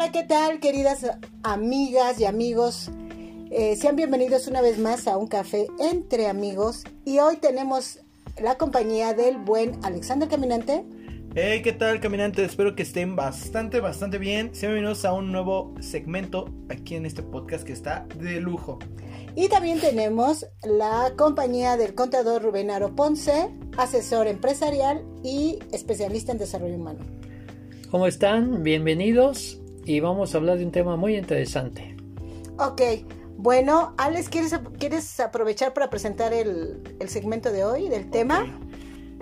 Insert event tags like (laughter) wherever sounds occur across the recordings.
Hola, ¿qué tal, queridas amigas y amigos? Eh, sean bienvenidos una vez más a un café entre amigos y hoy tenemos la compañía del buen Alexander Caminante. Hey, ¿qué tal, caminantes? Espero que estén bastante, bastante bien. Sean bienvenidos a un nuevo segmento aquí en este podcast que está de lujo. Y también tenemos la compañía del contador Rubén Aro Ponce, asesor empresarial y especialista en desarrollo humano. ¿Cómo están? Bienvenidos y vamos a hablar de un tema muy interesante. Ok, bueno, Alex, ¿quieres, ¿quieres aprovechar para presentar el, el segmento de hoy, del tema?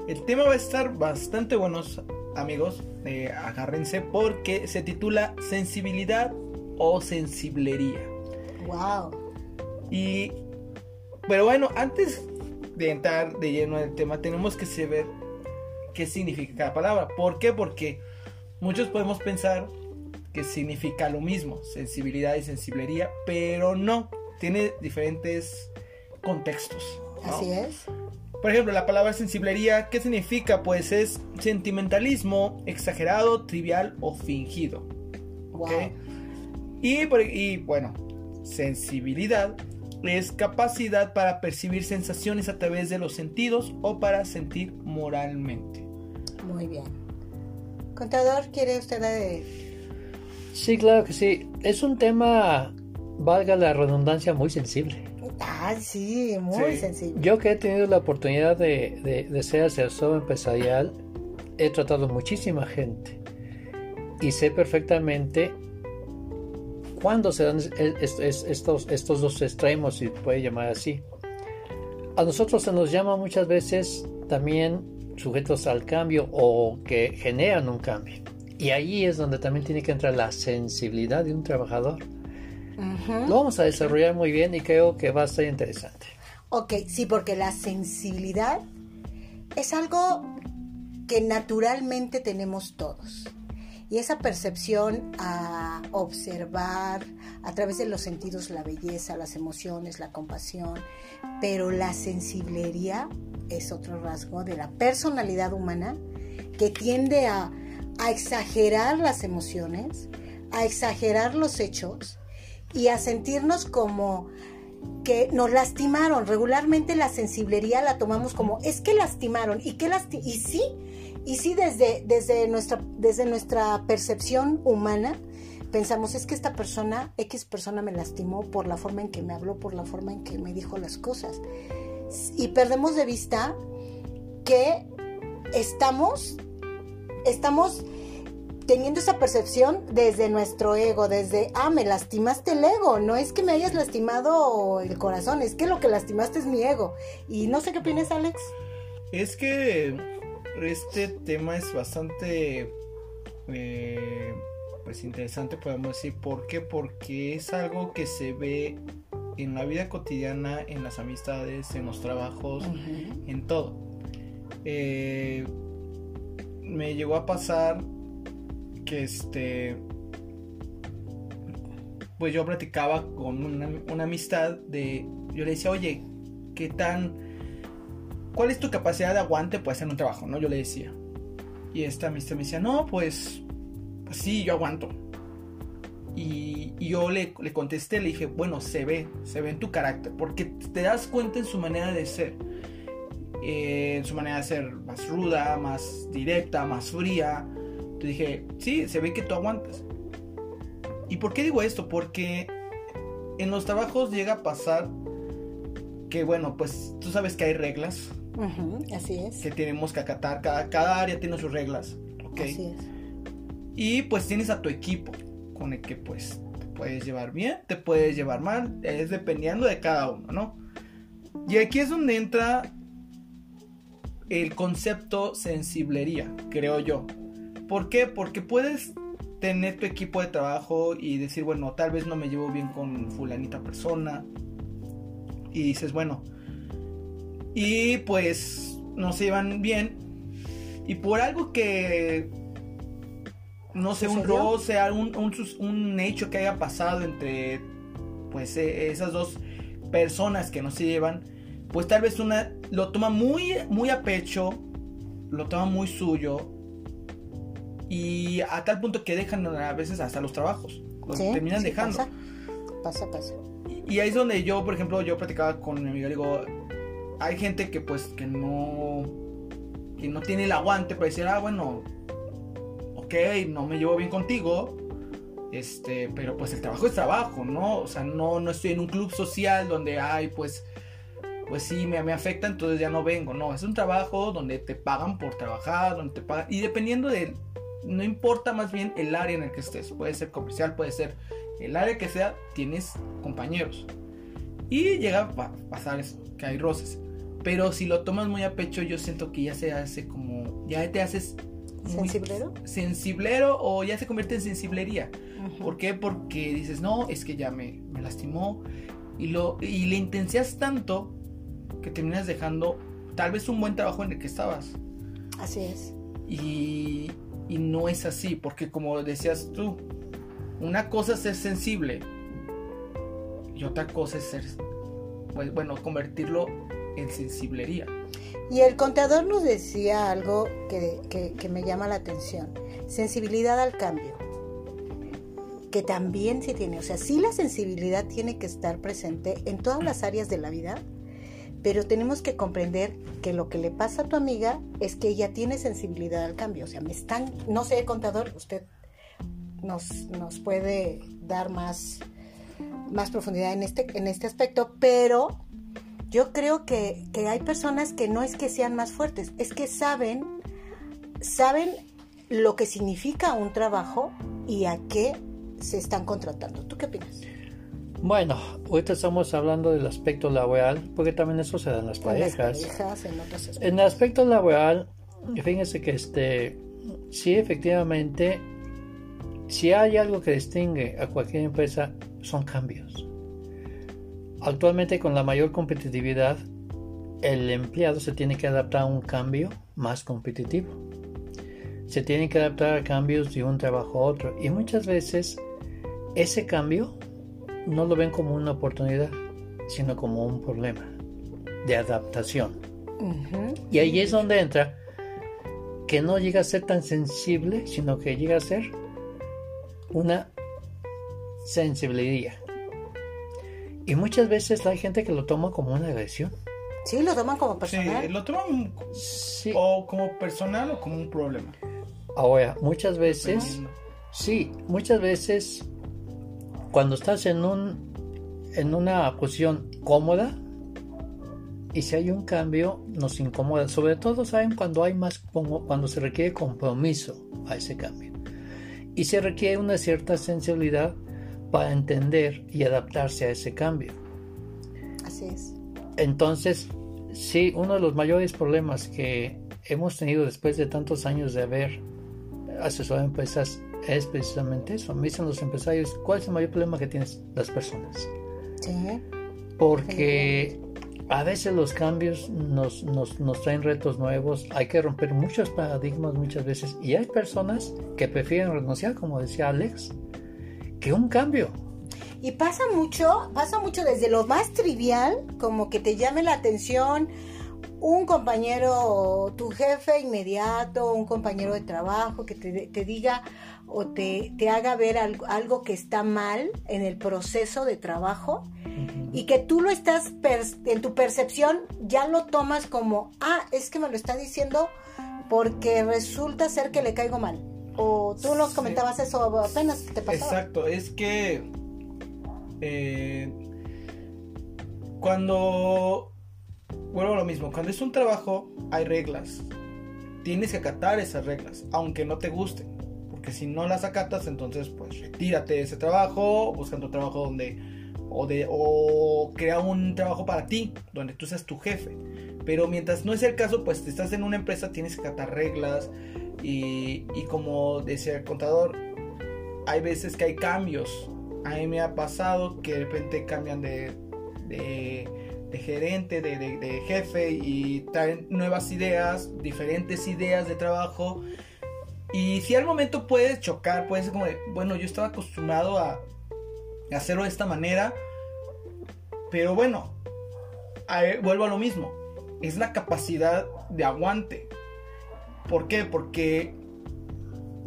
El tema va a estar bastante buenos, amigos. Eh, agárrense porque se titula Sensibilidad o Sensiblería. Wow. Y, pero bueno, antes de entrar de lleno en el tema, tenemos que saber qué significa cada palabra. ¿Por qué? Porque muchos podemos pensar que significa lo mismo, sensibilidad y sensiblería, pero no, tiene diferentes contextos. Así es. Por ejemplo, la palabra sensiblería, ¿qué significa? Pues es sentimentalismo exagerado, trivial o fingido. Wow. Y, y bueno, sensibilidad es capacidad para percibir sensaciones a través de los sentidos o para sentir moralmente. Muy bien. Contador, ¿quiere usted de... Sí, claro que sí. Es un tema, valga la redundancia, muy sensible. Ah, sí, muy Sí. sensible. Yo que he tenido la oportunidad de, de- de ser asesor empresarial, he tratado muchísima gente y sé perfectamente cuándo se dan es- es- es- estos, estos dos extremos, si puede llamar así. A nosotros se nos llama muchas veces también sujetos al cambio o que generan un cambio. Y ahí es donde también tiene que entrar la sensibilidad de un trabajador. Ujú. Lo vamos a desarrollar muy bien y creo que va a ser interesante. Ok, sí, porque la sensibilidad es algo que naturalmente tenemos todos. Y esa percepción a observar a través de los sentidos la belleza, las emociones, la compasión, pero la sensiblería es otro rasgo de la personalidad humana que tiende a, a exagerar las emociones, a exagerar los hechos y a sentirnos como que nos lastimaron. Regularmente la sensiblería la tomamos como es que lastimaron y que lasti y sí, y sí desde, desde, nuestra, desde nuestra percepción humana pensamos es que esta persona, X persona me lastimó por la forma en que me habló, por la forma en que me dijo las cosas. Y perdemos de vista que estamos, estamos teniendo esa percepción desde nuestro ego, desde, ah, me lastimaste el ego, no es que me hayas lastimado el corazón, es que lo que lastimaste es mi ego. Y no sé qué opinas, Alex. Es que este tema es bastante eh, pues interesante, podemos decir. ¿Por qué? Porque es algo que se ve en la vida cotidiana, en las amistades, en los trabajos, en todo. Eh, me llegó a pasar que este pues yo platicaba con una, amistad de yo le decía oye qué tan cuál es tu capacidad de aguante pues en un trabajo no yo le decía. Y esta amistad me decía no pues pues sí yo aguanto y, y yo le, le contesté le dije bueno se ve se ve en tu carácter porque te das cuenta en su manera de ser eh, en su manera de ser más ruda más directa más fría te dije, sí, se ve que tú aguantas. ¿Y por qué digo esto? Porque en los trabajos llega a pasar que, bueno, pues tú sabes que hay reglas Ujú, así es. que tenemos que acatar. Cada, cada área tiene sus reglas, ¿ok? Así es. Y pues tienes a tu equipo con el que pues te puedes llevar bien, te puedes llevar mal, es dependiendo de cada uno, ¿no? Y aquí es donde entra el concepto sensiblería, creo yo. ¿Por qué? Porque puedes tener tu equipo de trabajo y decir, bueno, tal vez no me llevo bien con fulanita persona. Y dices, bueno, y pues no se llevan bien. Y por algo que no sé, un roce, un, un, un hecho que haya pasado entre pues eh, esas dos personas que no se llevan, pues tal vez una lo toma muy, muy a pecho, lo toma muy suyo Y a tal punto que dejan a veces hasta los trabajos. Los Sí, terminan sí, dejando. Pasa, pasa. pasa. Y, y ahí es donde yo, por ejemplo, yo platicaba con mi amiga, digo, hay gente que pues que no que no tiene el aguante para decir, ah, bueno, ok, no me llevo bien contigo, este, pero pues el trabajo es trabajo, ¿no? O sea, no, no estoy en un club social donde, ay, pues, pues sí, me, me afecta, entonces ya no vengo, no, es un trabajo donde te pagan por trabajar, donde te pagan, y dependiendo de, no importa más bien el área en el que estés, puede ser comercial, puede ser el área que sea, tienes compañeros. Y llega a pasar eso, que hay roces. Pero si lo tomas muy a pecho, yo siento que ya se hace como, ya te haces ¿Sensiblero? sensiblero o ya se convierte en sensiblería. ¿Por qué? Porque dices, no, es que ya me, me lastimó. Y, lo, y le intensías tanto que terminas dejando tal vez un buen trabajo en el que estabas. Así es. Y, y no es así, porque como decías tú, una cosa es ser sensible y otra cosa es ser, pues, bueno, convertirlo en sensiblería. Y el contador nos decía algo que, que- que me llama la atención. Sensibilidad al cambio. Que también sí tiene. O sea, sí la sensibilidad tiene que estar presente en todas las áreas de la vida. Pero tenemos que comprender que lo que le pasa a tu amiga es que ella tiene sensibilidad al cambio. O sea, me están, no sé, contador, usted nos, nos puede dar más, más profundidad en este, en este aspecto, pero yo creo que, que hay personas que no es que sean más fuertes, es que saben, saben lo que significa un trabajo y a qué se están contratando. ¿Tú qué opinas? Bueno, ahorita estamos hablando del aspecto laboral, porque también eso se da en las En las parejas. parejas, en otros. En el aspecto laboral, fíjense que este, sí, efectivamente, si hay algo que distingue a cualquier empresa, son cambios. Actualmente, con la mayor competitividad, el empleado se tiene que adaptar a un cambio más competitivo. Se tiene que adaptar a cambios de un trabajo a otro. Y muchas veces ese cambio no lo ven como una oportunidad, sino como un problema de adaptación. Y ahí es donde entra que no llega a ser tan sensible, sino que llega a ser una sensibilidad. Y muchas veces hay gente que lo toma como una agresión. Sí, lo toman como Sí, personal. lo toman Sí. o como personal o como un problema. Ahora, muchas veces, sí, muchas veces cuando estás en un en una posición cómoda y si hay un cambio nos incomoda. Sobre todo saben cuando hay más cuando se requiere compromiso a ese cambio y se requiere una cierta sensibilidad para entender y adaptarse a ese cambio. Así es. Entonces, sí, uno de los mayores problemas que hemos tenido después de tantos años de haber asesorado empresas es precisamente eso. Me dicen los empresarios, ¿cuál es el mayor problema que tienes las personas? Sí. Porque a veces los cambios nos, nos, nos traen retos nuevos, hay que romper muchos paradigmas muchas veces y hay personas que prefieren renunciar, como decía Alex, que un cambio. Y pasa mucho, pasa mucho desde lo más trivial, como que te llame la atención un compañero, tu jefe inmediato, un compañero de trabajo que te, te diga o te, te haga ver algo, algo que está mal en el proceso de trabajo y que tú lo estás, en tu percepción, ya lo tomas como, ah, es que me lo está diciendo porque resulta ser que le caigo mal. O tú nos Sí. comentabas eso apenas te pasaba. Exacto, es que eh, cuando vuelvo a lo mismo, cuando es un trabajo hay reglas. Tienes que acatar esas reglas, aunque no te gusten. Porque si no las acatas, entonces pues retírate de ese trabajo, busca otro trabajo donde o de o crea un trabajo para ti, donde tú seas tu jefe. Pero mientras no es el caso, pues si estás en una empresa, tienes que acatar reglas y, y como decía el contador, hay veces que hay cambios. A mí me ha pasado que de repente cambian de, de, gerente, de- de jefe y traen nuevas ideas, diferentes ideas de trabajo. Y si al momento puedes chocar, puede ser como de, bueno, yo estaba acostumbrado a hacerlo de esta manera, pero bueno, vuelvo a lo mismo, es la capacidad de aguante. ¿Por qué? Porque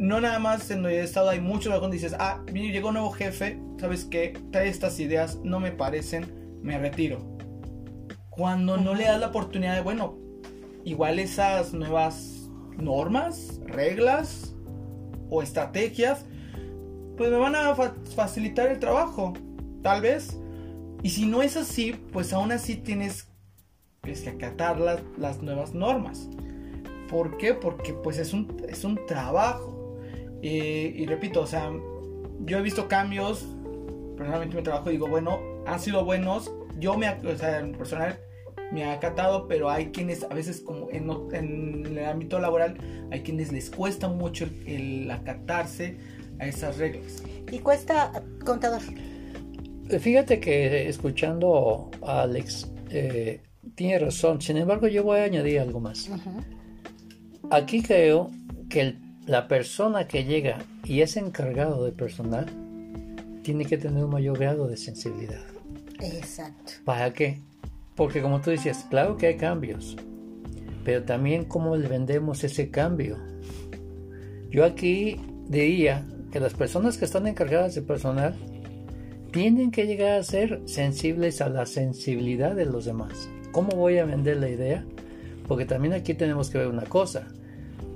no nada más en he estado, hay muchos donde dices, ah, llegó un nuevo jefe, ¿sabes qué? Trae estas ideas, no me parecen, me retiro. Cuando no le das la oportunidad de, bueno, igual esas nuevas normas, reglas o estrategias, pues me van a facilitar el trabajo, tal vez. Y si no es así, pues aún así tienes que acatar las, las nuevas normas. ¿Por qué? Porque pues es un, es un trabajo. y repito, o sea, yo he visto cambios, personalmente mi trabajo digo, bueno, han sido buenos, yo me, o sea, en personal me ha acatado, pero hay quienes a veces como en, en, el ámbito laboral, hay quienes les cuesta mucho el, acatarse a esas reglas. ¿Y cuesta, contador? Fíjate que escuchando a Alex, eh, tiene razón, sin embargo yo voy a añadir algo más. Aquí creo que la persona que llega y es encargado de personal tiene que tener un mayor grado de sensibilidad. Exacto. ¿Para qué? Porque como tú decías, claro que hay cambios, pero también cómo le vendemos ese cambio. Yo aquí diría que las personas que están encargadas de personal tienen que llegar a ser sensibles a la sensibilidad de los demás. ¿Cómo voy a vender la idea? Porque también aquí tenemos que ver una cosa.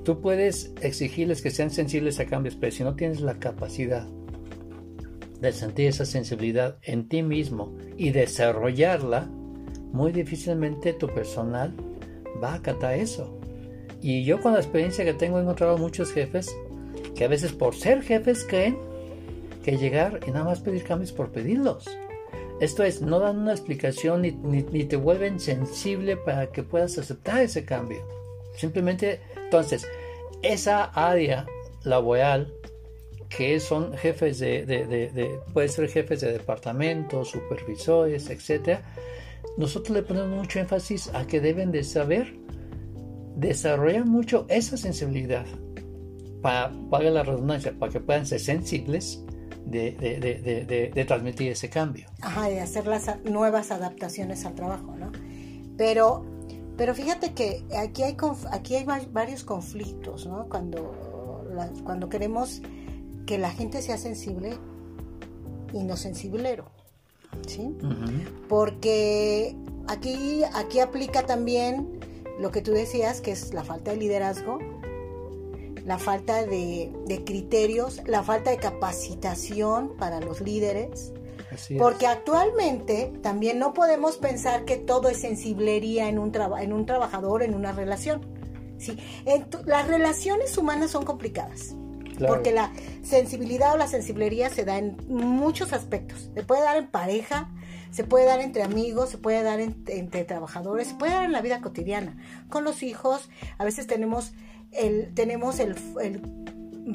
Tú puedes exigirles que sean sensibles a cambios, pero si no tienes la capacidad de sentir esa sensibilidad en ti mismo y desarrollarla, muy difícilmente tu personal va a acatar eso. Y yo con la experiencia que tengo he encontrado muchos jefes que a veces por ser jefes creen que llegar y nada más pedir cambios por pedirlos. Esto es, no dan una explicación ni, ni te vuelven sensible para que puedas aceptar ese cambio. Simplemente entonces, esa área laboral que son jefes de, de, puede ser jefes de departamentos, supervisores, etcétera, nosotros le ponemos mucho énfasis a que deben de saber desarrollar mucho esa sensibilidad para, para la redundancia, para que puedan ser sensibles de, de, transmitir ese cambio. Ajá, de hacer las nuevas adaptaciones al trabajo, ¿no? Pero pero fíjate que aquí hay, aquí hay varios conflictos, ¿no? Cuando, cuando queremos que la gente sea sensible y no sensiblero, ¿sí? Porque aquí, aquí aplica también lo que tú decías, que es la falta de liderazgo, la falta de, de criterios, la falta de capacitación para los líderes, porque actualmente también no podemos pensar que todo es sensiblería en un, en un trabajador, en una relación. ¿sí? las relaciones humanas son complicadas. Porque la sensibilidad o la sensiblería se da en muchos aspectos. Se puede dar en pareja, se puede dar entre amigos, se puede dar entre trabajadores, se puede dar en la vida cotidiana. Con los hijos, a veces tenemos el, tenemos el,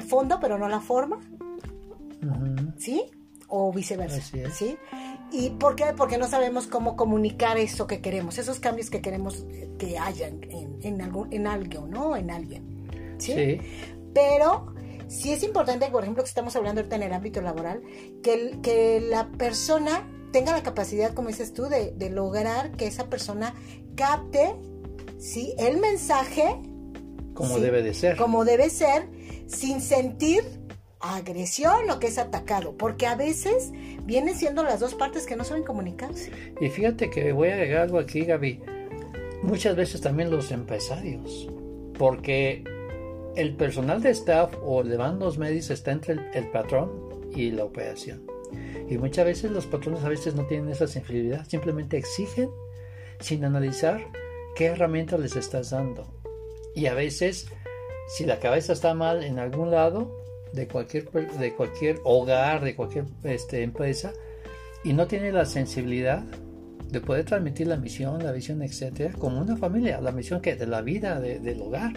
fondo, pero no la forma. ¿Sí? o viceversa, ¿sí? ¿Y por qué? Porque no sabemos cómo comunicar eso que queremos, esos cambios que queremos que hayan en, en, algo, en algo, ¿no? En alguien, ¿sí? Pero sí es importante, por ejemplo, que estamos hablando ahorita en el ámbito laboral, que, que la persona tenga la capacidad, como dices tú, de, de lograr que esa persona capte, ¿sí? El mensaje. Como debe de ser. Como debe ser, sin sentir agresión o que es atacado, porque a veces vienen siendo las dos partes que no saben comunicarse. Y fíjate que voy a agregar algo aquí, Gaby. Muchas veces también los empresarios, porque el personal de staff o de mandos medios está entre el, patrón y la operación. Y muchas veces los patrones a veces no tienen esa sensibilidad, simplemente exigen sin analizar qué herramientas les estás dando. Y a veces, si la cabeza está mal en algún lado, de cualquier, de cualquier hogar, de cualquier este, empresa, y no tiene la sensibilidad de poder transmitir la misión, la visión, etcétera, como una familia, la misión que de la vida, del hogar.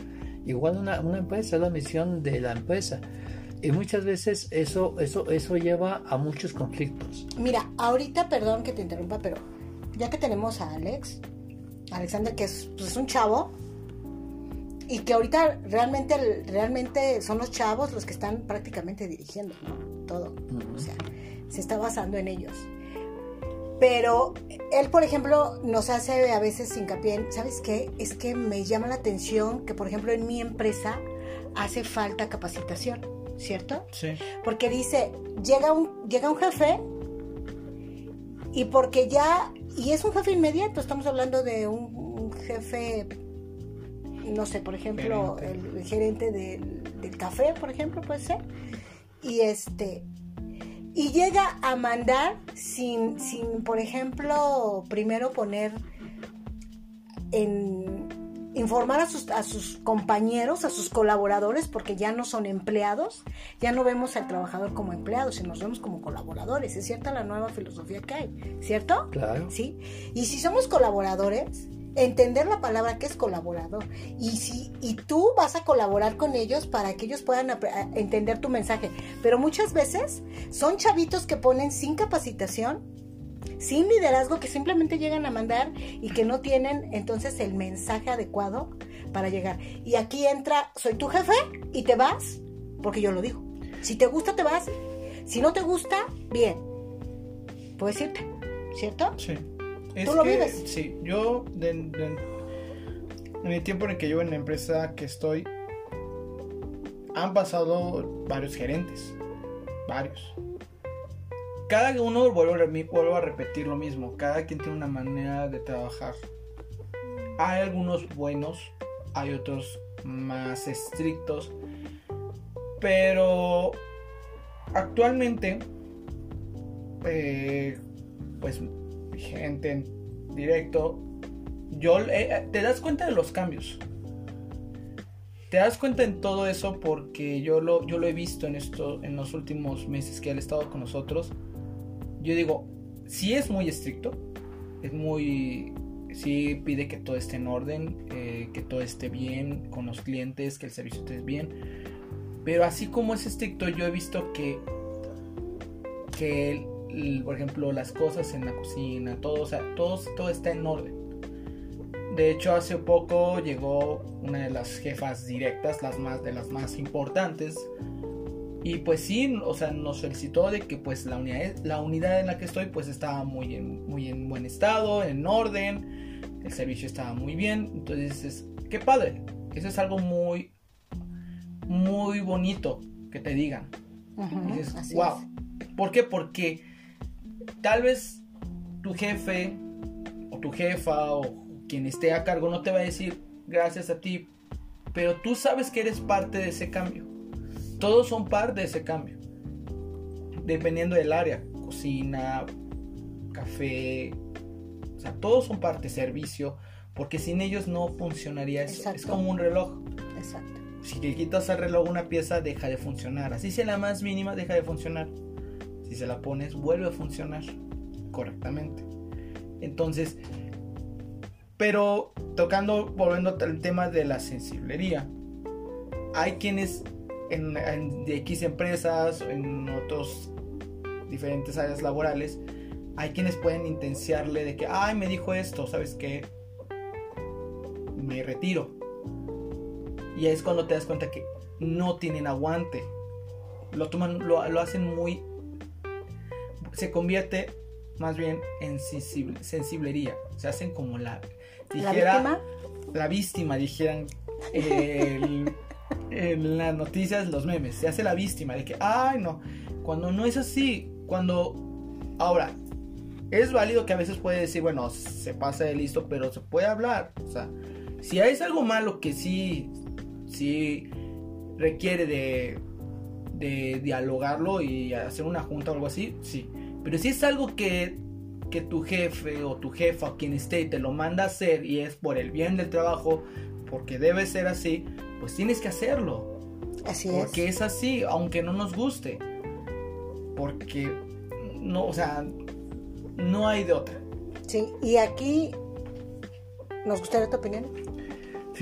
Igual una, una empresa es la misión de la empresa. Y muchas veces eso, eso, eso lleva a muchos conflictos. Mira, ahorita, perdón que te interrumpa, pero ya que tenemos a Alex, Alexander, que es, pues, es un chavo, y que ahorita realmente, realmente son los chavos los que están prácticamente dirigiendo todo. O sea, se está basando en ellos. Pero él, por ejemplo, nos hace a veces hincapié en, ¿sabes qué? Es que me llama la atención que, por ejemplo, en mi empresa hace falta capacitación, ¿cierto? Sí. Porque dice, llega un, llega un jefe y porque ya, y es un jefe inmediato, estamos hablando de un, un jefe, no sé, por ejemplo, Gerente. el, el gerente del, del café, por ejemplo, puede ser, y este, y llega a mandar sin, sin, por ejemplo, primero poner en informar a sus, a sus compañeros, a sus colaboradores, porque ya no son empleados, ya no vemos al trabajador como empleado, sino nos vemos como colaboradores. Es cierta la nueva filosofía que hay, ¿cierto? Claro. ¿Sí? Y si somos colaboradores, entender la palabra que es colaborador. Y si y tú vas a colaborar con ellos para que ellos puedan entender tu mensaje. Pero muchas veces son chavitos que ponen sin capacitación, sin liderazgo, que simplemente llegan a mandar y que no tienen entonces el mensaje adecuado para llegar. Y aquí entra, soy tu jefe y te vas, porque yo lo digo. Si te gusta, te vas. Si no te gusta, bien. Puedes irte, ¿cierto? Sí. ¿Tú lo vives? Sí, yo de- de- en el tiempo en el que llevo en la empresa que estoy, han pasado varios gerentes, varios. Cada uno, vuelvo vuelvo a repetir lo mismo, cada quien tiene una manera de trabajar. Hay algunos buenos, hay otros más estrictos, pero actualmente, eh, pues gente en directo, yo eh, te das cuenta de los cambios. Te das cuenta en todo eso porque yo lo, yo lo he visto en esto en los últimos meses que él ha estado con nosotros. Yo digo, sí es muy estricto, es muy, sí pide que todo esté en orden, eh, que todo esté bien con los clientes, que el servicio esté bien. Pero así como es estricto, yo he visto que, que por ejemplo, las cosas en la cocina, todo, o sea, todo, todo está en orden. De hecho, hace poco llegó una de las jefas directas, las más de las más importantes. Y pues sí, o sea, nos solicitó de que pues la unidad, la unidad en la que estoy pues estaba muy en, muy en buen estado, en orden, el servicio estaba muy bien. Entonces, es, qué padre. Eso es algo muy, muy bonito que te digan. Ujú, Y dices, wow. es. ¿Por qué? Porque tal vez tu jefe o tu jefa o quien esté a cargo no te va a decir gracias a ti, pero tú sabes que eres parte de ese cambio. Todos son parte de ese cambio. Dependiendo del área, cocina, café, o sea, todos son parte, servicio, porque sin ellos no funcionaría eso. Es como un reloj. Exacto. Si le quitas al reloj una pieza, deja de funcionar. Así sea la más mínima, deja de funcionar. Si se la pones, vuelve a funcionar correctamente. Entonces, pero tocando, volviendo al tema de la sensiblería, hay quienes en, de X empresas, en otros diferentes áreas laborales, hay quienes pueden intenciarle de que, ay, me dijo esto, ¿sabes qué? Me retiro. Y es cuando te das cuenta que no tienen aguante. Lo toman, lo, lo hacen muy. Se convierte más bien en sensible, sensiblería. Se hacen como la. ¿La dijera- víctima? La víctima, dijeran el- en las noticias, los memes. Se hace la víctima de que, ay, no. Cuando no es así, cuando. Ahora, es válido que a veces puede decir, bueno, se pasa de listo, pero se puede hablar. O sea, si es algo malo que sí, sí requiere de, de dialogarlo y hacer una junta o algo así, sí. Pero si es algo que, que tu jefe o tu jefa o quien esté te lo manda a hacer y es por el bien del trabajo, porque debe ser así, pues tienes que hacerlo. Así es. Porque es así, aunque no nos guste. Porque no, o sea, no hay de otra. Sí, y aquí nos gustaría tu opinión.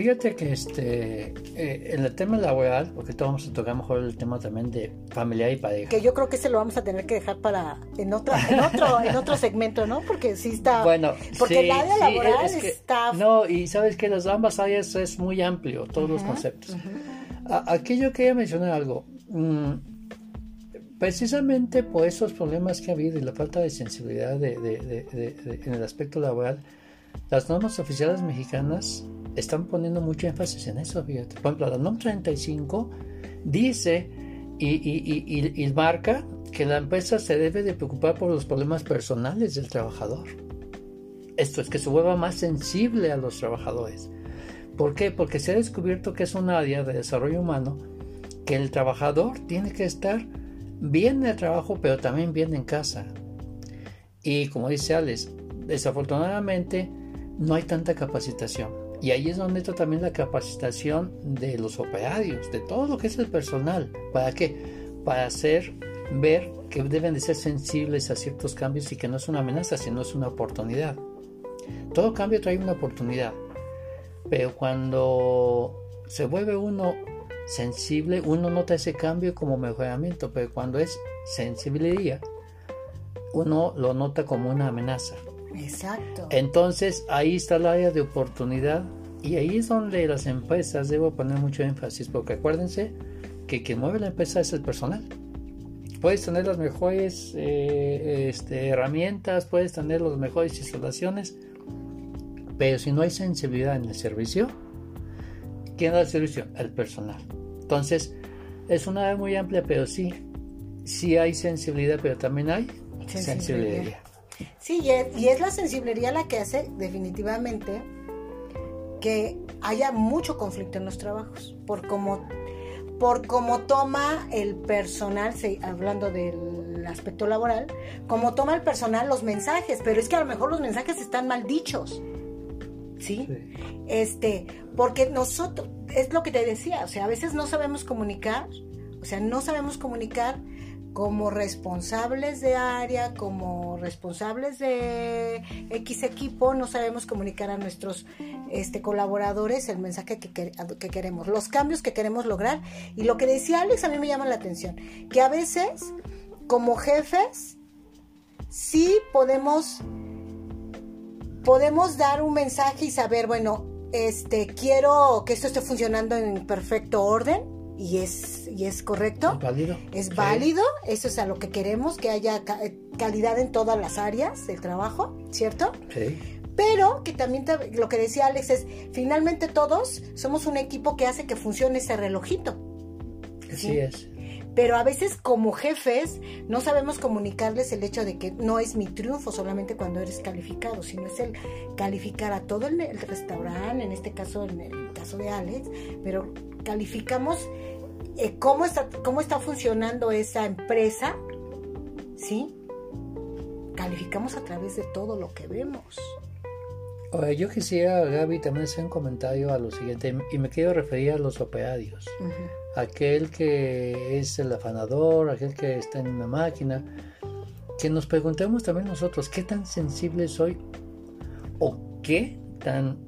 Fíjate que este eh, en el tema laboral, porque todos vamos a tocar mejor el tema también de familiar y pareja. Que yo creo que ese lo vamos a tener que dejar para en otra, en otro, (laughs) en otro segmento, ¿no? Porque sí está. Bueno, porque sí, el área sí, laboral es que- está. No, y sabes que las ambas áreas es muy amplio, todos los Ujú, conceptos. ujú. A- Aquí yo quería mencionar algo. Mm, precisamente por esos problemas que ha habido y la falta de sensibilidad de- de- de- en el aspecto laboral, las normas oficiales mexicanas están poniendo mucho énfasis en eso, fíjate. Por ejemplo, la NOM 35 dice y, y, y, y, marca que la empresa se debe de preocupar por los problemas personales del trabajador. Esto es que se vuelva más sensible a los trabajadores. ¿Por qué? Porque se ha descubierto que es un área de desarrollo humano que el trabajador tiene que estar bien en el trabajo, pero también bien en casa. Y como dice Alex, desafortunadamente no hay tanta capacitación. Y ahí es donde entra también la capacitación de los operarios, de todo lo que es el personal. ¿Para qué? Para hacer ver que deben de ser sensibles a ciertos cambios y que no es una amenaza, sino es una oportunidad. Todo cambio trae una oportunidad. Pero cuando se vuelve uno sensible, uno nota ese cambio como mejoramiento, pero cuando es sensibilidad, uno lo nota como una amenaza. Exacto. Entonces ahí está el área de oportunidad y ahí es donde las empresas debo poner mucho énfasis porque acuérdense que quien mueve la empresa es el personal. Puedes tener las mejores eh, este, herramientas, puedes tener las mejores instalaciones, pero si no hay sensibilidad en el servicio, ¿quién da el servicio? El personal. Entonces, es una área muy amplia, pero sí, sí hay sensibilidad, pero también hay sensibilidad. Sí, y es, la sensibilidad la que hace definitivamente que haya mucho conflicto en los trabajos, por cómo por cómo toma el personal, hablando del aspecto laboral, cómo toma el personal los mensajes, pero es que a lo mejor los mensajes están mal dichos. ¿Sí? sí. Este, porque nosotros, es lo que te decía, o sea, a veces no sabemos comunicar, o sea, no sabemos comunicar como responsables de área, como responsables de X equipo, no sabemos comunicar a nuestros este, colaboradores el mensaje que, que, queremos, los cambios que queremos lograr. Y lo que decía Alex a mí me llama la atención, que a veces como jefes sí podemos, podemos dar un mensaje y saber, bueno, este, quiero que esto esté funcionando en perfecto orden y es, y es correcto. Es válido. Es válido, eso es a lo que queremos, que haya calidad en todas las áreas del trabajo, ¿cierto? Sí. Pero que también lo que decía Alex es, finalmente todos somos un equipo que hace que funcione ese relojito. Así es. Pero a veces como jefes no sabemos comunicarles el hecho de que no es mi triunfo solamente cuando eres calificado, sino es el calificar a todo el, el restaurante, en este caso, en el caso de Alex, pero calificamos eh, cómo, está, cómo está funcionando esa empresa, ¿sí? Calificamos a través de todo lo que vemos. yo quisiera, Gaby, también hacer un comentario a lo siguiente, y me quiero referir a los operarios. Aquel que es el afanador, aquel que está en una máquina, que nos preguntemos también nosotros, ¿qué tan sensible soy? ¿O qué tan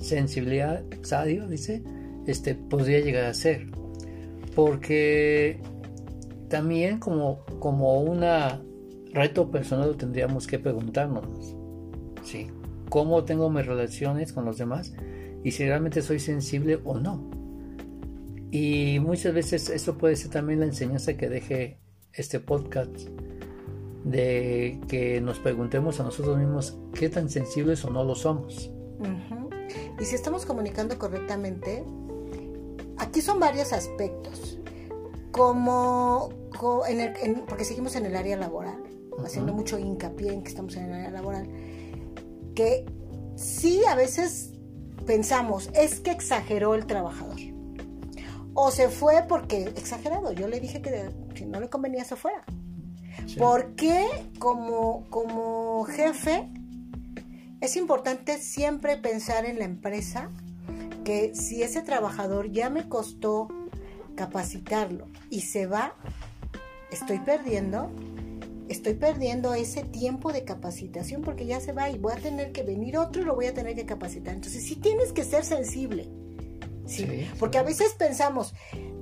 sensibilidad, Sadio dice, este, podría llegar a ser? Porque también como, como un reto personal tendríamos que preguntarnos, ¿sí? ¿Cómo tengo mis relaciones con los demás? Y si realmente soy sensible o no. Y muchas veces eso puede ser también la enseñanza que deje este podcast de que nos preguntemos a nosotros mismos qué tan sensibles o no lo somos. Y si estamos comunicando correctamente, aquí son varios aspectos. Como, porque seguimos en el área laboral, haciendo mucho hincapié en que estamos en el área laboral, que sí a veces pensamos, es que exageró el trabajador. O se fue porque, exagerado, yo le dije que si no le convenía se fuera. Porque como, como jefe es importante siempre pensar en la empresa que si ese trabajador ya me costó capacitarlo y se va, estoy perdiendo, estoy perdiendo ese tiempo de capacitación porque ya se va y voy a tener que venir otro y lo voy a tener que capacitar. Entonces sí tienes que ser sensible. ¿sí? porque a veces pensamos,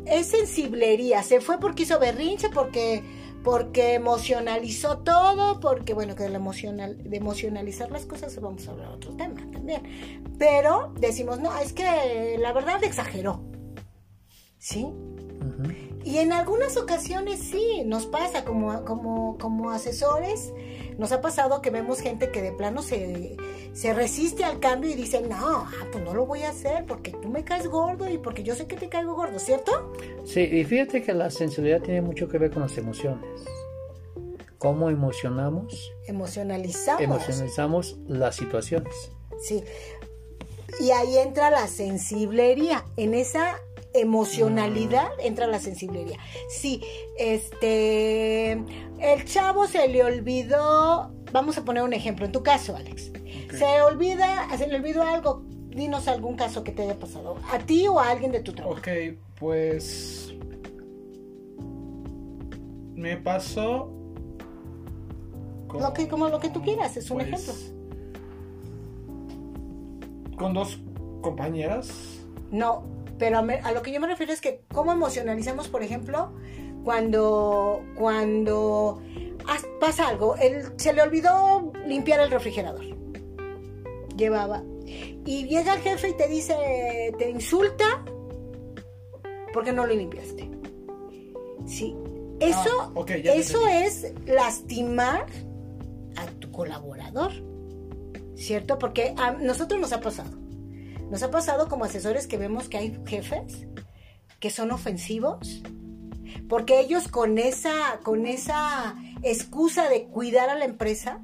es sensiblería, se fue porque hizo berrinche, porque porque emocionalizó todo, porque bueno, que de, emocional, de emocionalizar las cosas vamos a hablar de otro tema también. Pero decimos, no, es que la verdad exageró. ¿Sí? Y en algunas ocasiones sí, nos pasa como, como, como asesores, nos ha pasado que vemos gente que de plano se, se resiste al cambio y dice, no, ah, pues no lo voy a hacer porque tú me caes gordo y porque yo sé que te caigo gordo, ¿cierto? Sí, y fíjate que la sensibilidad tiene mucho que ver con las emociones. ¿Cómo emocionamos? Emocionalizamos. Emocionalizamos las situaciones. Sí. Y ahí entra la sensiblería. En esa emocionalidad mm. entra la sensiblería. Sí, este, el chavo se le olvidó, vamos a poner un ejemplo, en tu caso, Alex, se olvida, se le olvidó algo, dinos algún caso que te haya pasado, a ti o a alguien de tu trabajo. Ok, pues me pasó... lo que, como lo que tú quieras, es un pues, ejemplo. Con dos compañeras. No, pero a, lo que yo me refiero es que cómo emocionalizamos, por ejemplo, cuando, cuando pasa algo, él, se le olvidó limpiar el refrigerador. Llevaba. Y llega el jefe y te dice, te insulta porque no lo limpiaste. Sí. Eso, ah, eso es lastimar a tu colaborador. ¿Cierto? Porque a nosotros nos ha pasado. Nos ha pasado como asesores que vemos que hay jefes que son ofensivos, porque ellos con esa, con esa excusa de cuidar a la empresa,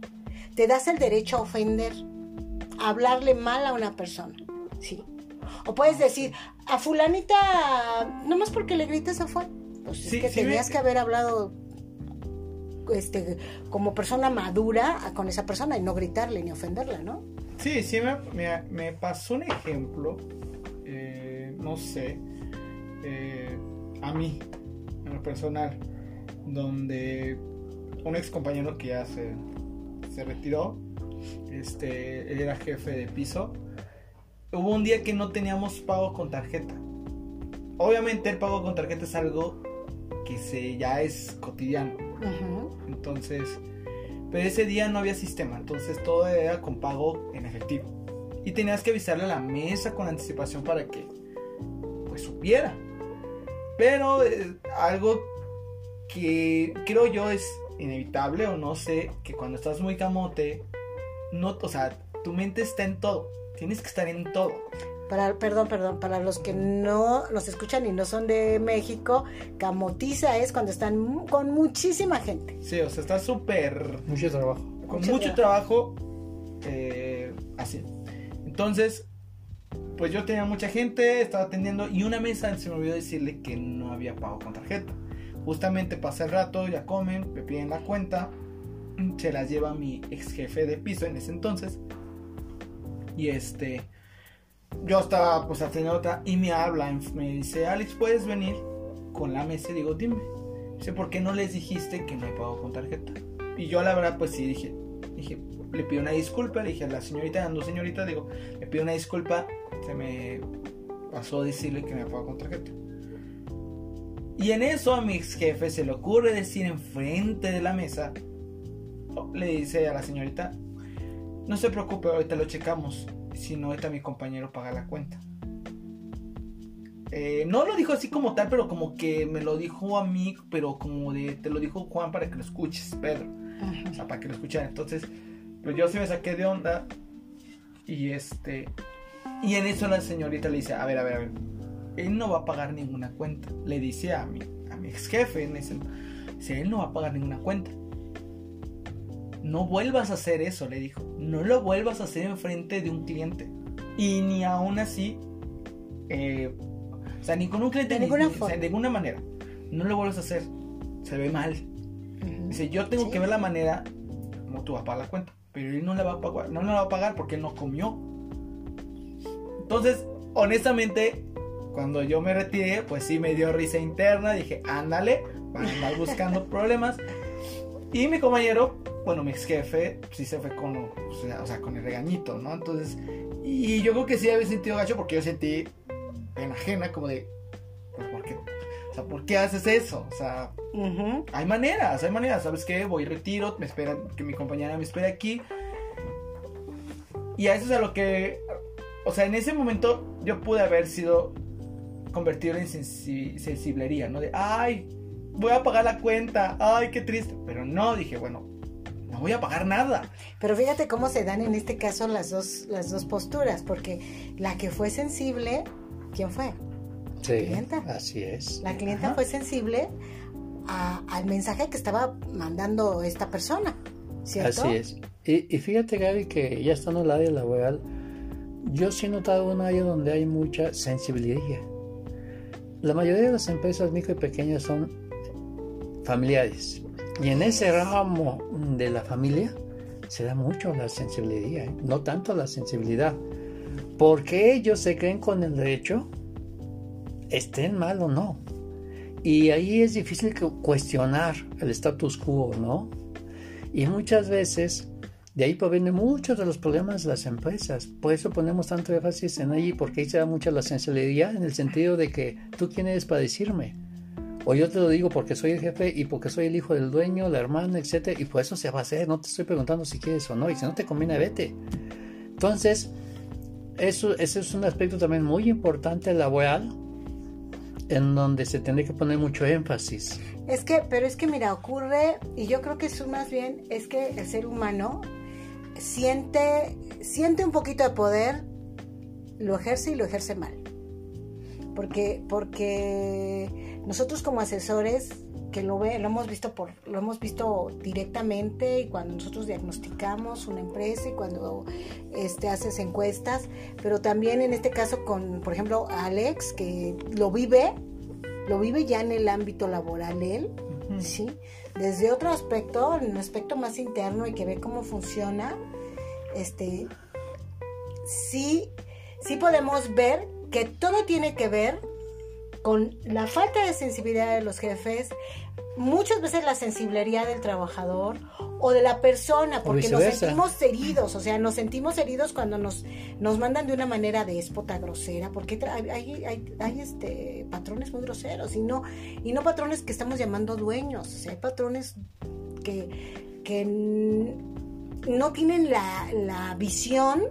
te das el derecho a ofender, a hablarle mal a una persona. Sí. O puedes decir, a fulanita, nomás porque le gritas a fue. Pues es que tenías que haber hablado este, como persona madura con esa persona y no gritarle ni ofenderla, ¿no? Sí, sí, me, me, pasó un ejemplo, eh, no sé, eh, a mí, en lo personal, donde un ex compañero que ya se, se retiró, este, él era jefe de piso, hubo un día que no teníamos pago con tarjeta. Obviamente el pago con tarjeta es algo que se, ya es cotidiano. Entonces, pero ese día no había sistema, entonces todo era con pago en efectivo. Y tenías que avisarle a la mesa con anticipación para que pues supiera. Pero eh, algo que creo yo es inevitable o no sé, que cuando estás muy camote, no, o sea, tu mente está en todo, tienes que estar en todo. Para, perdón, perdón, para los que no nos escuchan y no son de México, camotiza es cuando están con muchísima gente. Sí, o sea, está súper... Mucho trabajo. Con mucho, trabajo, eh, así. Entonces, pues yo tenía mucha gente, estaba atendiendo y una mesa se me olvidó decirle que no había pago con tarjeta. Justamente pasa el rato, ya comen, me piden la cuenta, se las lleva mi ex jefe de piso en ese entonces. Y este yo estaba pues haciendo otra y me habla, me dice, Alex, ¿puedes venir con la mesa? Digo, dime. Dice, ¿por qué no les dijiste que no hay pago con tarjeta? Y yo la verdad pues sí dije, dije, le pido una disculpa, le dije a la señorita, ando señorita, digo, le pido una disculpa, se me pasó decirle que me pago con tarjeta. Y en eso a mi ex jefe se le ocurre decir enfrente de la mesa, le dice a la señorita, no se preocupe, ahorita lo checamos si no, ahorita mi compañero paga la cuenta. Eh, no lo dijo así como tal, pero como que me lo dijo a mí, pero como de, te lo dijo Juan para que lo escuches, Pedro. O sea, para que lo escucharan. Entonces, pues yo sí me saqué de onda. Y este. Y en eso la señorita le dice, a ver, a ver, a ver. Él no va a pagar ninguna cuenta. Le dice a mi, a mi ex jefe en. Dice, él no va a pagar ninguna cuenta no vuelvas a hacer eso, le dijo. No lo vuelvas a hacer enfrente de un cliente. Y ni aún así, eh, o sea, ni con un cliente, de ninguna, de ninguna manera. No lo vuelvas a hacer. Se ve mal. Dice, yo tengo que ver la manera como tú vas a pagar la cuenta. Pero él no la va a pagar, no la va a pagar porque él no comió. Entonces, honestamente, cuando yo me retiré, pues sí me dio risa interna. Dije, ándale, van a andar buscando (laughs) problemas. Y mi compañero, bueno, mi ex jefe, sí se fue con, o sea, con el regañito, ¿no? Entonces, y yo creo que sí había sentido gacho porque yo sentí pena ajena, como de, pues, ¿por qué? O sea, ¿por qué haces eso? O sea, hay maneras, hay maneras, ¿sabes qué? Voy retiro, me espera, que mi compañera me espere aquí. Y a eso es a lo que, o sea, en ese momento yo pude haber sido convertido en sensiblería, ¿no? De, ay, voy a pagar la cuenta, ay, qué triste. Pero no, dije, bueno, no voy a pagar nada. Pero fíjate cómo se dan en este caso las dos, las dos posturas, porque la que fue sensible, ¿quién fue? Sí, la clienta. Así es. La clienta fue sensible al mensaje que estaba mandando esta persona, ¿cierto? Así es. Y, y fíjate, Gaby, que ya estando en el área laboral, yo sí he notado un área donde hay mucha sensibilidad. La mayoría de las empresas micro y pequeñas son familiares. Y en ese ramo de la familia se da mucho la sensibilidad, ¿eh? no tanto la sensibilidad. Porque ellos se creen con el derecho, estén mal o no. Y ahí es difícil cuestionar el status quo, ¿no? Y muchas veces de ahí provienen muchos de los problemas de las empresas. Por eso ponemos tanto énfasis en ahí, porque ahí se da mucha la sensibilidad en el sentido de que tú quién eres para decirme. O yo te lo digo porque soy el jefe y porque soy el hijo del dueño, la hermana, etc. Y por eso se va a hacer. No te estoy preguntando si quieres o no. Y si no te conviene, vete. Entonces, eso, ese es un aspecto también muy importante laboral en donde se tiene que poner mucho énfasis. Es que, pero es que mira, ocurre, y yo creo que eso más bien es que el ser humano siente, siente un poquito de poder, lo ejerce y lo ejerce mal. Porque, porque nosotros como asesores, que lo, ve, lo hemos visto por, lo hemos visto directamente y cuando nosotros diagnosticamos una empresa y cuando este, haces encuestas, pero también en este caso con, por ejemplo, Alex, que lo vive, lo vive ya en el ámbito laboral él, ¿sí? Desde otro aspecto, en un aspecto más interno y que ve cómo funciona, este, sí, sí podemos ver que todo tiene que ver con la falta de sensibilidad de los jefes, muchas veces la sensibilidad del trabajador o de la persona, porque nos sentimos heridos, o sea, nos sentimos heridos cuando nos, nos mandan de una manera déspota, grosera, porque hay, hay, este, patrones muy groseros y no, y no patrones que estamos llamando dueños, o sea, hay patrones que, que no tienen la, la visión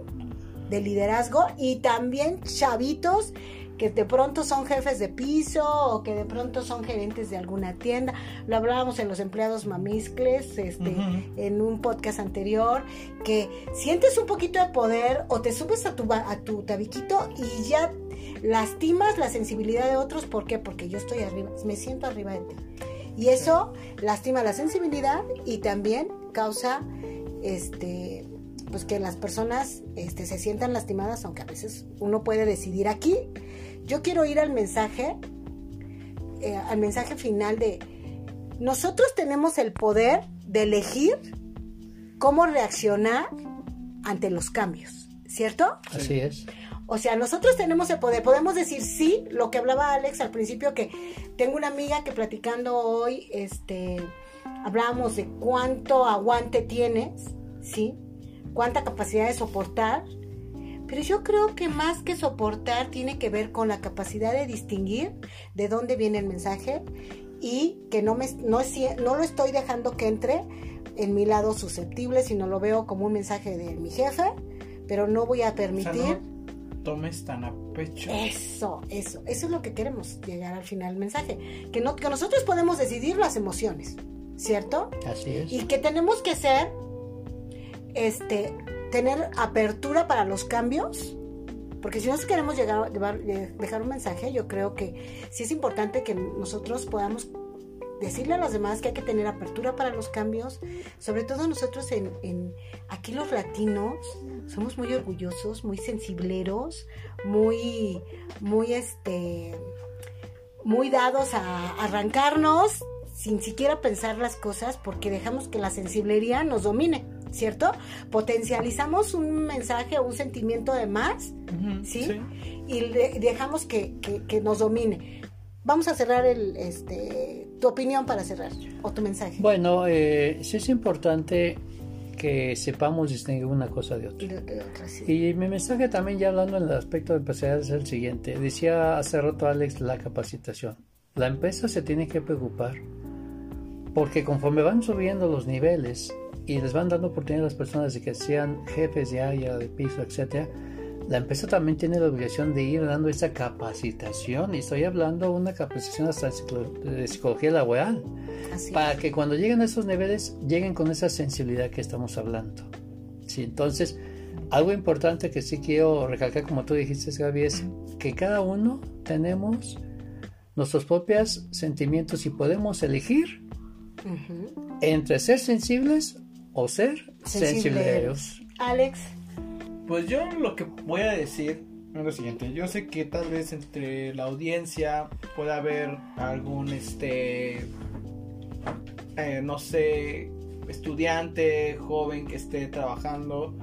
de liderazgo y también chavitos que de pronto son jefes de piso o que de pronto son gerentes de alguna tienda. Lo hablábamos en los empleados mamiscles, este, en un podcast anterior, que sientes un poquito de poder o te subes a tu, a tu tabiquito y ya lastimas la sensibilidad de otros. ¿Por qué? Porque yo estoy arriba, me siento arriba de ti. Y eso lastima la sensibilidad y también causa este pues que las personas este, se sientan lastimadas, aunque a veces uno puede decidir aquí. Yo quiero ir al mensaje, eh, al mensaje final de nosotros tenemos el poder de elegir cómo reaccionar ante los cambios, ¿cierto? Así es. O sea, nosotros tenemos el poder, podemos decir sí, lo que hablaba Alex al principio, que tengo una amiga que platicando hoy, este, hablábamos de cuánto aguante tienes, ¿sí? Cuánta capacidad de soportar. Pero yo creo que más que soportar tiene que ver con la capacidad de distinguir de dónde viene el mensaje y que no, me, no, no lo estoy dejando que entre en mi lado susceptible, sino lo veo como un mensaje de mi jefe, pero no voy a permitir... tomes tan a pecho. Eso, eso, eso es lo que queremos llegar al final del mensaje, que, no, que nosotros podemos decidir las emociones. ¿cierto? Así es. Y que tenemos que ser, este, tener apertura para los cambios, porque si nosotros queremos llegar, eh, dejar un mensaje, yo creo que sí es importante que nosotros podamos decirle a los demás que hay que tener apertura para los cambios, sobre todo nosotros en, aquí los latinos somos muy orgullosos, muy sensibleros, muy, muy este, muy dados a arrancarnos sin siquiera pensar las cosas porque dejamos que la sensibilidad nos domine, ¿cierto? Potencializamos un mensaje o un sentimiento de más, ¿sí? Y dejamos que, nos domine. Vamos a cerrar el, este, tu opinión para cerrar o tu mensaje. Bueno, eh, sí es importante que sepamos distinguir una cosa de otra. Y, mi mensaje también ya hablando en el aspecto de empresarial es el siguiente. Decía hace rato Alex la capacitación. La empresa se tiene que preocupar porque conforme van subiendo los niveles y les van dando oportunidad a las personas de que sean jefes de área, de piso, etc., la empresa también tiene la obligación de ir dando esa capacitación, y estoy hablando de una capacitación hasta de psicología laboral, para que cuando lleguen a esos niveles lleguen con esa sensibilidad que estamos hablando. Sí, entonces, algo importante que sí quiero recalcar, como tú dijiste, Gaby, es que cada uno tenemos nuestros propios sentimientos y podemos elegir entre ser sensibles o ser sensibles. Alex. Pues yo lo que voy a decir es lo siguiente. Yo sé que tal vez entre la audiencia pueda haber algún, este, eh, no sé, estudiante, joven que esté trabajando.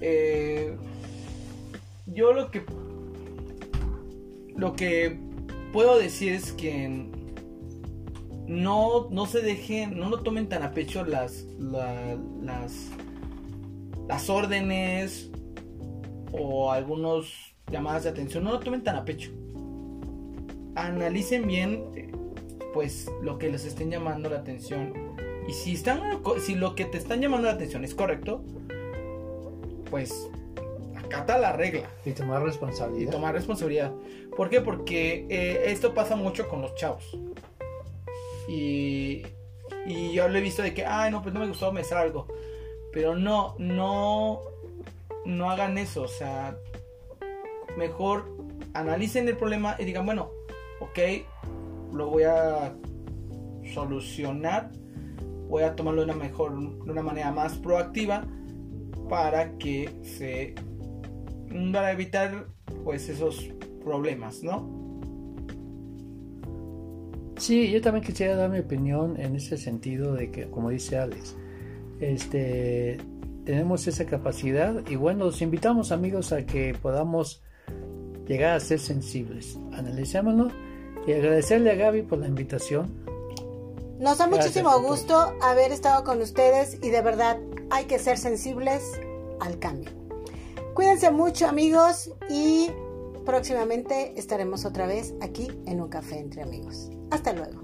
Eh, yo lo que lo que puedo decir es que no, no se dejen, no lo tomen tan a pecho las, las las órdenes o algunos llamadas de atención, no lo tomen tan a pecho. Analicen bien pues lo que les estén llamando la atención y si están si lo que te están llamando la atención es correcto, pues acata la regla y tomar responsabilidad. Y tomar responsabilidad. ¿Por qué? Porque eh, esto pasa mucho con los chavos. Y, y yo lo he visto de que, ay, no, pues no me gustó, me salgo. Pero no, no, no hagan eso. O sea, mejor analicen el problema y digan, bueno, ok, lo voy a solucionar. Voy a tomarlo de una mejor, de una manera más proactiva para que se, para evitar pues esos problemas, ¿no? Sí, yo también quisiera dar mi opinión en ese sentido de que, como dice Alex, este, tenemos esa capacidad y bueno, los invitamos amigos a que podamos llegar a ser sensibles. Analicémoslo y agradecerle a Gaby por la invitación. Nos da muchísimo gusto haber estado con ustedes y de verdad hay que ser sensibles al cambio. Cuídense mucho amigos y próximamente estaremos otra vez aquí en un café entre amigos. Hasta luego.